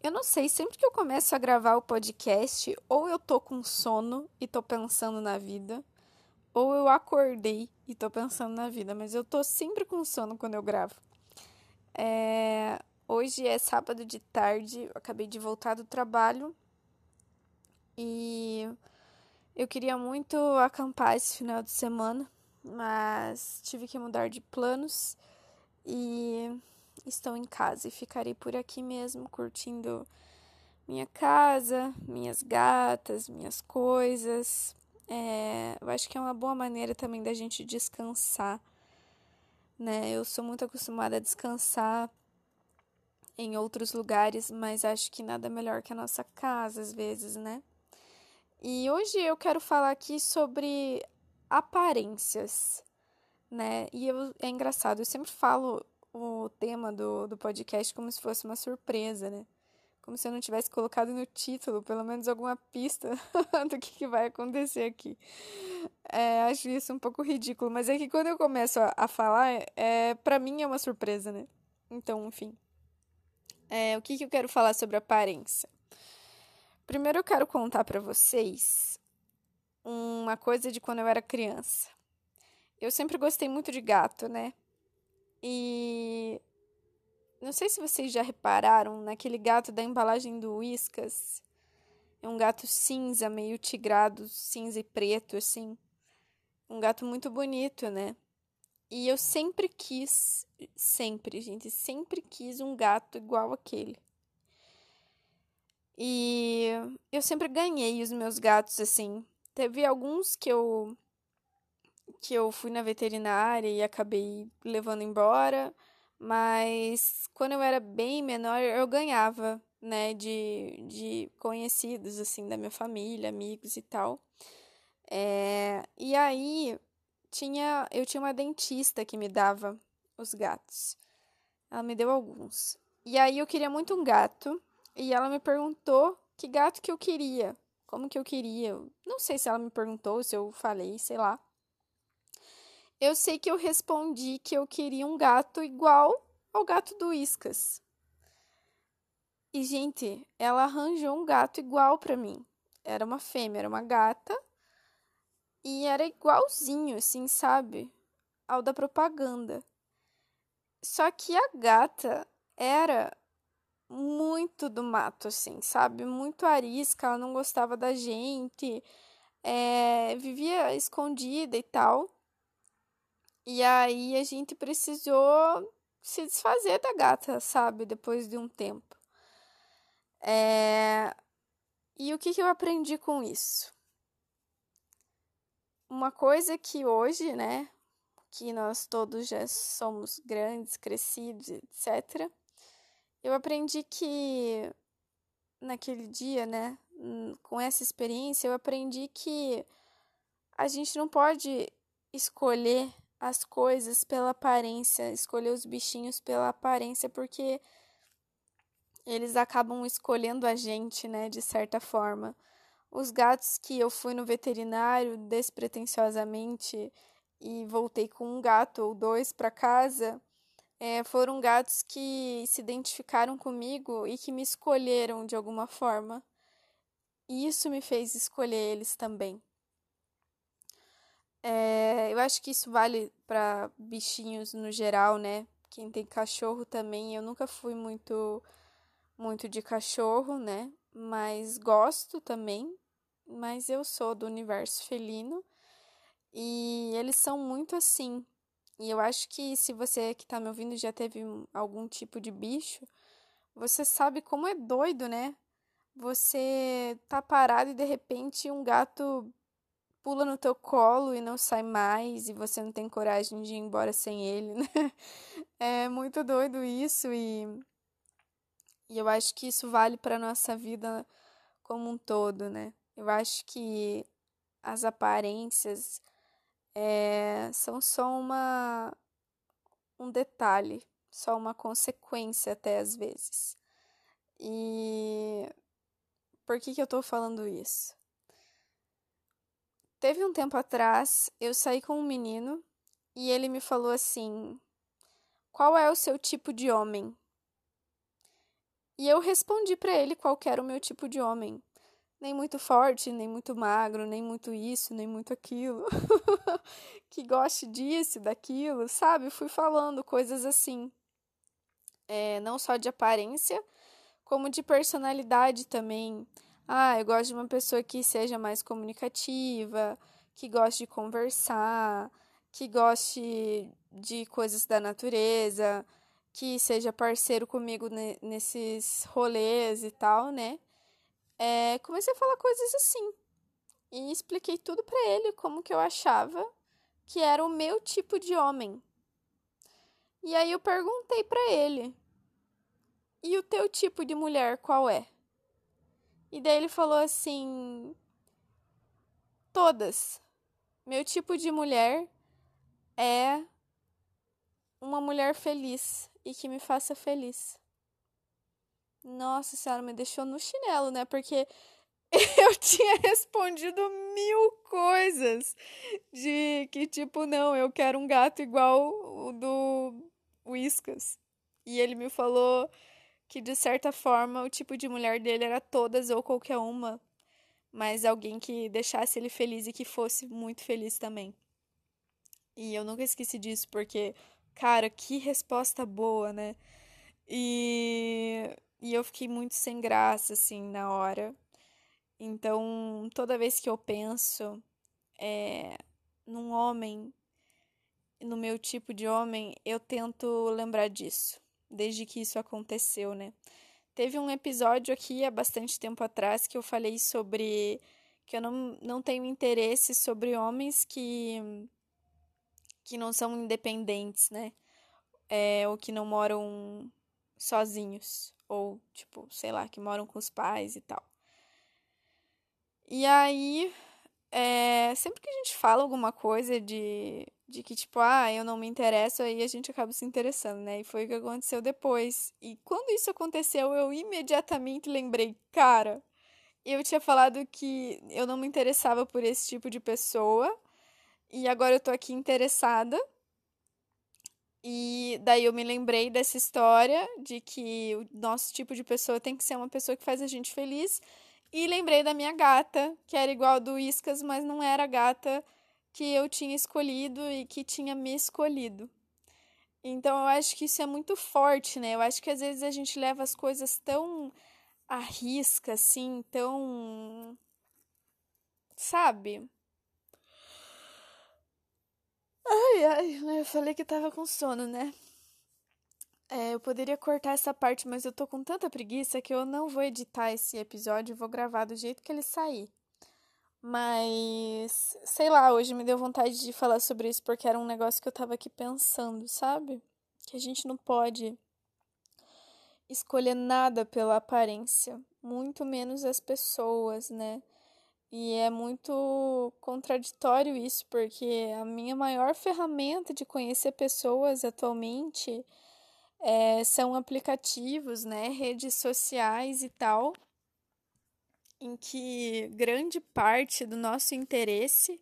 Eu não sei, sempre que eu começo a gravar o podcast, ou eu tô com sono e tô pensando na vida, ou eu acordei e tô pensando na vida, mas eu tô sempre com sono quando eu gravo. É... Hoje é sábado de tarde, eu acabei de voltar do trabalho e eu queria muito acampar esse final de semana, mas tive que mudar de planos e estou em casa e ficarei por aqui mesmo curtindo minha casa, minhas gatas, minhas coisas. É, eu acho que é uma boa maneira também da gente descansar, né? Eu sou muito acostumada a descansar em outros lugares, mas acho que nada melhor que a nossa casa às vezes, né? E hoje eu quero falar aqui sobre aparências, né? E eu, é engraçado, eu sempre falo o tema do, do podcast como se fosse uma surpresa, né? Como se eu não tivesse colocado no título pelo menos alguma pista do que, que vai acontecer aqui. É, acho isso um pouco ridículo, mas é que quando eu começo a, a falar, é, para mim é uma surpresa, né? Então, enfim. É, o que, que eu quero falar sobre aparência? Primeiro eu quero contar para vocês uma coisa de quando eu era criança. Eu sempre gostei muito de gato, né? E não sei se vocês já repararam naquele gato da embalagem do Whiskas. É um gato cinza, meio tigrado, cinza e preto, assim. Um gato muito bonito, né? E eu sempre quis, sempre, gente, sempre quis um gato igual aquele. E eu sempre ganhei os meus gatos assim. Teve alguns que eu que eu fui na veterinária e acabei levando embora, mas quando eu era bem menor eu ganhava, né, de, de conhecidos assim da minha família, amigos e tal. É, e aí tinha eu tinha uma dentista que me dava os gatos. Ela me deu alguns. E aí eu queria muito um gato e ela me perguntou que gato que eu queria, como que eu queria. Não sei se ela me perguntou, se eu falei, sei lá. Eu sei que eu respondi que eu queria um gato igual ao gato do Iscas. E, gente, ela arranjou um gato igual para mim. Era uma fêmea, era uma gata. E era igualzinho, assim, sabe? Ao da propaganda. Só que a gata era muito do mato, assim, sabe? Muito arisca, ela não gostava da gente, é, vivia escondida e tal. E aí a gente precisou se desfazer da gata, sabe? Depois de um tempo. É... E o que, que eu aprendi com isso? Uma coisa que hoje, né, que nós todos já somos grandes, crescidos, etc., eu aprendi que naquele dia, né, com essa experiência, eu aprendi que a gente não pode escolher as coisas pela aparência, escolher os bichinhos pela aparência, porque eles acabam escolhendo a gente, né, de certa forma. Os gatos que eu fui no veterinário despretensiosamente e voltei com um gato ou dois para casa, é, foram gatos que se identificaram comigo e que me escolheram de alguma forma. E isso me fez escolher eles também. É, eu acho que isso vale para bichinhos no geral, né? Quem tem cachorro também. Eu nunca fui muito, muito de cachorro, né? Mas gosto também. Mas eu sou do universo felino. E eles são muito assim, e eu acho que se você que está me ouvindo já teve algum tipo de bicho, você sabe como é doido, né? Você tá parado e de repente um gato pula no teu colo e não sai mais e você não tem coragem de ir embora sem ele, né? É muito doido isso e e eu acho que isso vale para nossa vida como um todo, né? Eu acho que as aparências é, são só uma um detalhe, só uma consequência até às vezes. E por que, que eu tô falando isso? Teve um tempo atrás, eu saí com um menino e ele me falou assim: Qual é o seu tipo de homem? E eu respondi para ele qual era o meu tipo de homem. Nem muito forte, nem muito magro, nem muito isso, nem muito aquilo. que goste disso, daquilo, sabe? Fui falando coisas assim. É, não só de aparência, como de personalidade também. Ah, eu gosto de uma pessoa que seja mais comunicativa, que goste de conversar, que goste de coisas da natureza, que seja parceiro comigo nesses rolês e tal, né? É, comecei a falar coisas assim. E expliquei tudo para ele como que eu achava que era o meu tipo de homem. E aí eu perguntei para ele: "E o teu tipo de mulher qual é?" E daí ele falou assim: Todas. Meu tipo de mulher é uma mulher feliz e que me faça feliz. Nossa senhora, me deixou no chinelo, né? Porque eu tinha respondido mil coisas de que, tipo, não, eu quero um gato igual o do Whiskas. E ele me falou que de certa forma o tipo de mulher dele era todas ou qualquer uma, mas alguém que deixasse ele feliz e que fosse muito feliz também. E eu nunca esqueci disso porque, cara, que resposta boa, né? E, e eu fiquei muito sem graça assim na hora. Então, toda vez que eu penso é, num homem, no meu tipo de homem, eu tento lembrar disso desde que isso aconteceu, né? Teve um episódio aqui há bastante tempo atrás que eu falei sobre que eu não, não tenho interesse sobre homens que que não são independentes, né? É, ou que não moram sozinhos, ou tipo, sei lá, que moram com os pais e tal. E aí, é, sempre que a gente fala alguma coisa de de que, tipo, ah, eu não me interesso, aí a gente acaba se interessando, né? E foi o que aconteceu depois. E quando isso aconteceu, eu imediatamente lembrei, cara, eu tinha falado que eu não me interessava por esse tipo de pessoa, e agora eu tô aqui interessada. E daí eu me lembrei dessa história de que o nosso tipo de pessoa tem que ser uma pessoa que faz a gente feliz. E lembrei da minha gata, que era igual do Iscas, mas não era gata que eu tinha escolhido e que tinha me escolhido. Então eu acho que isso é muito forte, né? Eu acho que às vezes a gente leva as coisas tão à risca, assim, tão. Sabe? Ai, ai, eu falei que tava com sono, né? É, eu poderia cortar essa parte, mas eu tô com tanta preguiça que eu não vou editar esse episódio, vou gravar do jeito que ele sair. Mas, sei lá, hoje me deu vontade de falar sobre isso porque era um negócio que eu tava aqui pensando, sabe? Que a gente não pode escolher nada pela aparência, muito menos as pessoas, né? E é muito contraditório isso, porque a minha maior ferramenta de conhecer pessoas atualmente é, são aplicativos, né? Redes sociais e tal em que grande parte do nosso interesse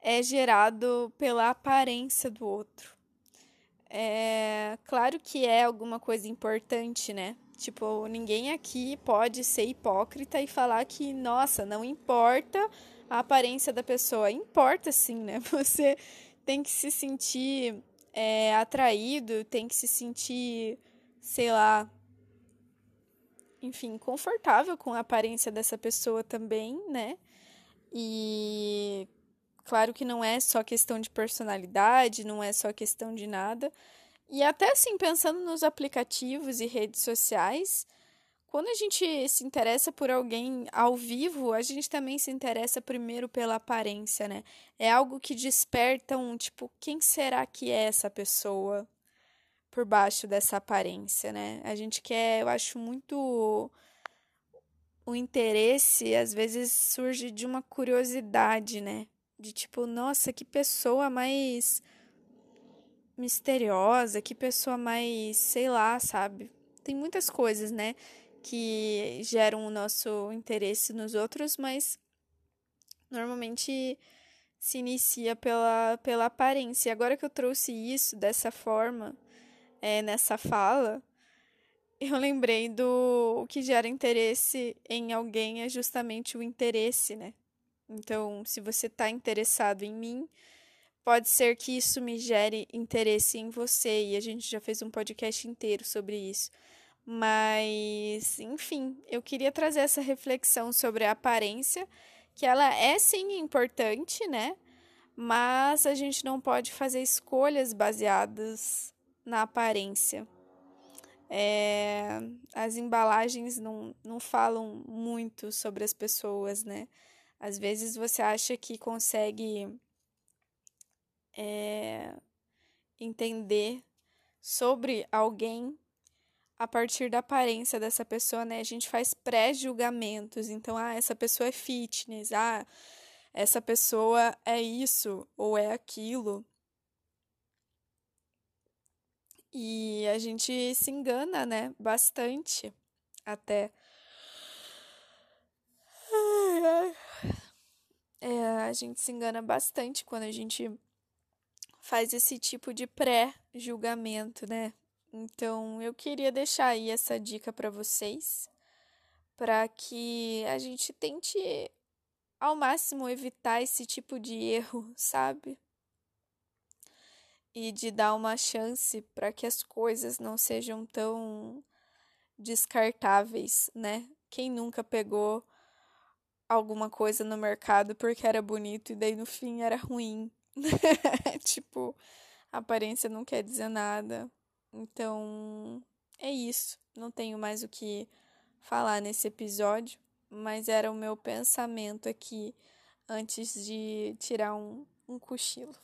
é gerado pela aparência do outro. É claro que é alguma coisa importante, né? Tipo, ninguém aqui pode ser hipócrita e falar que, nossa, não importa a aparência da pessoa. Importa sim, né? Você tem que se sentir é, atraído, tem que se sentir, sei lá, enfim, confortável com a aparência dessa pessoa também, né? E claro que não é só questão de personalidade, não é só questão de nada. E até assim, pensando nos aplicativos e redes sociais, quando a gente se interessa por alguém ao vivo, a gente também se interessa primeiro pela aparência, né? É algo que desperta um tipo, quem será que é essa pessoa? Por baixo dessa aparência, né? A gente quer, eu acho muito o interesse às vezes surge de uma curiosidade, né? De tipo, nossa, que pessoa mais misteriosa, que pessoa mais, sei lá, sabe? Tem muitas coisas, né, que geram o nosso interesse nos outros, mas normalmente se inicia pela, pela aparência. Agora que eu trouxe isso dessa forma, é, nessa fala, eu lembrei do o que gera interesse em alguém é justamente o interesse, né? Então, se você está interessado em mim, pode ser que isso me gere interesse em você, e a gente já fez um podcast inteiro sobre isso. Mas, enfim, eu queria trazer essa reflexão sobre a aparência, que ela é sim importante, né? Mas a gente não pode fazer escolhas baseadas na aparência. É, as embalagens não, não falam muito sobre as pessoas, né? Às vezes você acha que consegue é, entender sobre alguém a partir da aparência dessa pessoa, né? A gente faz pré-julgamentos. Então, ah, essa pessoa é fitness, ah, essa pessoa é isso ou é aquilo. E a gente se engana, né? Bastante até. É, a gente se engana bastante quando a gente faz esse tipo de pré-julgamento, né? Então, eu queria deixar aí essa dica para vocês, para que a gente tente ao máximo evitar esse tipo de erro, sabe? E de dar uma chance para que as coisas não sejam tão descartáveis, né? Quem nunca pegou alguma coisa no mercado porque era bonito e daí no fim era ruim? tipo, a aparência não quer dizer nada. Então, é isso. Não tenho mais o que falar nesse episódio, mas era o meu pensamento aqui antes de tirar um, um cochilo.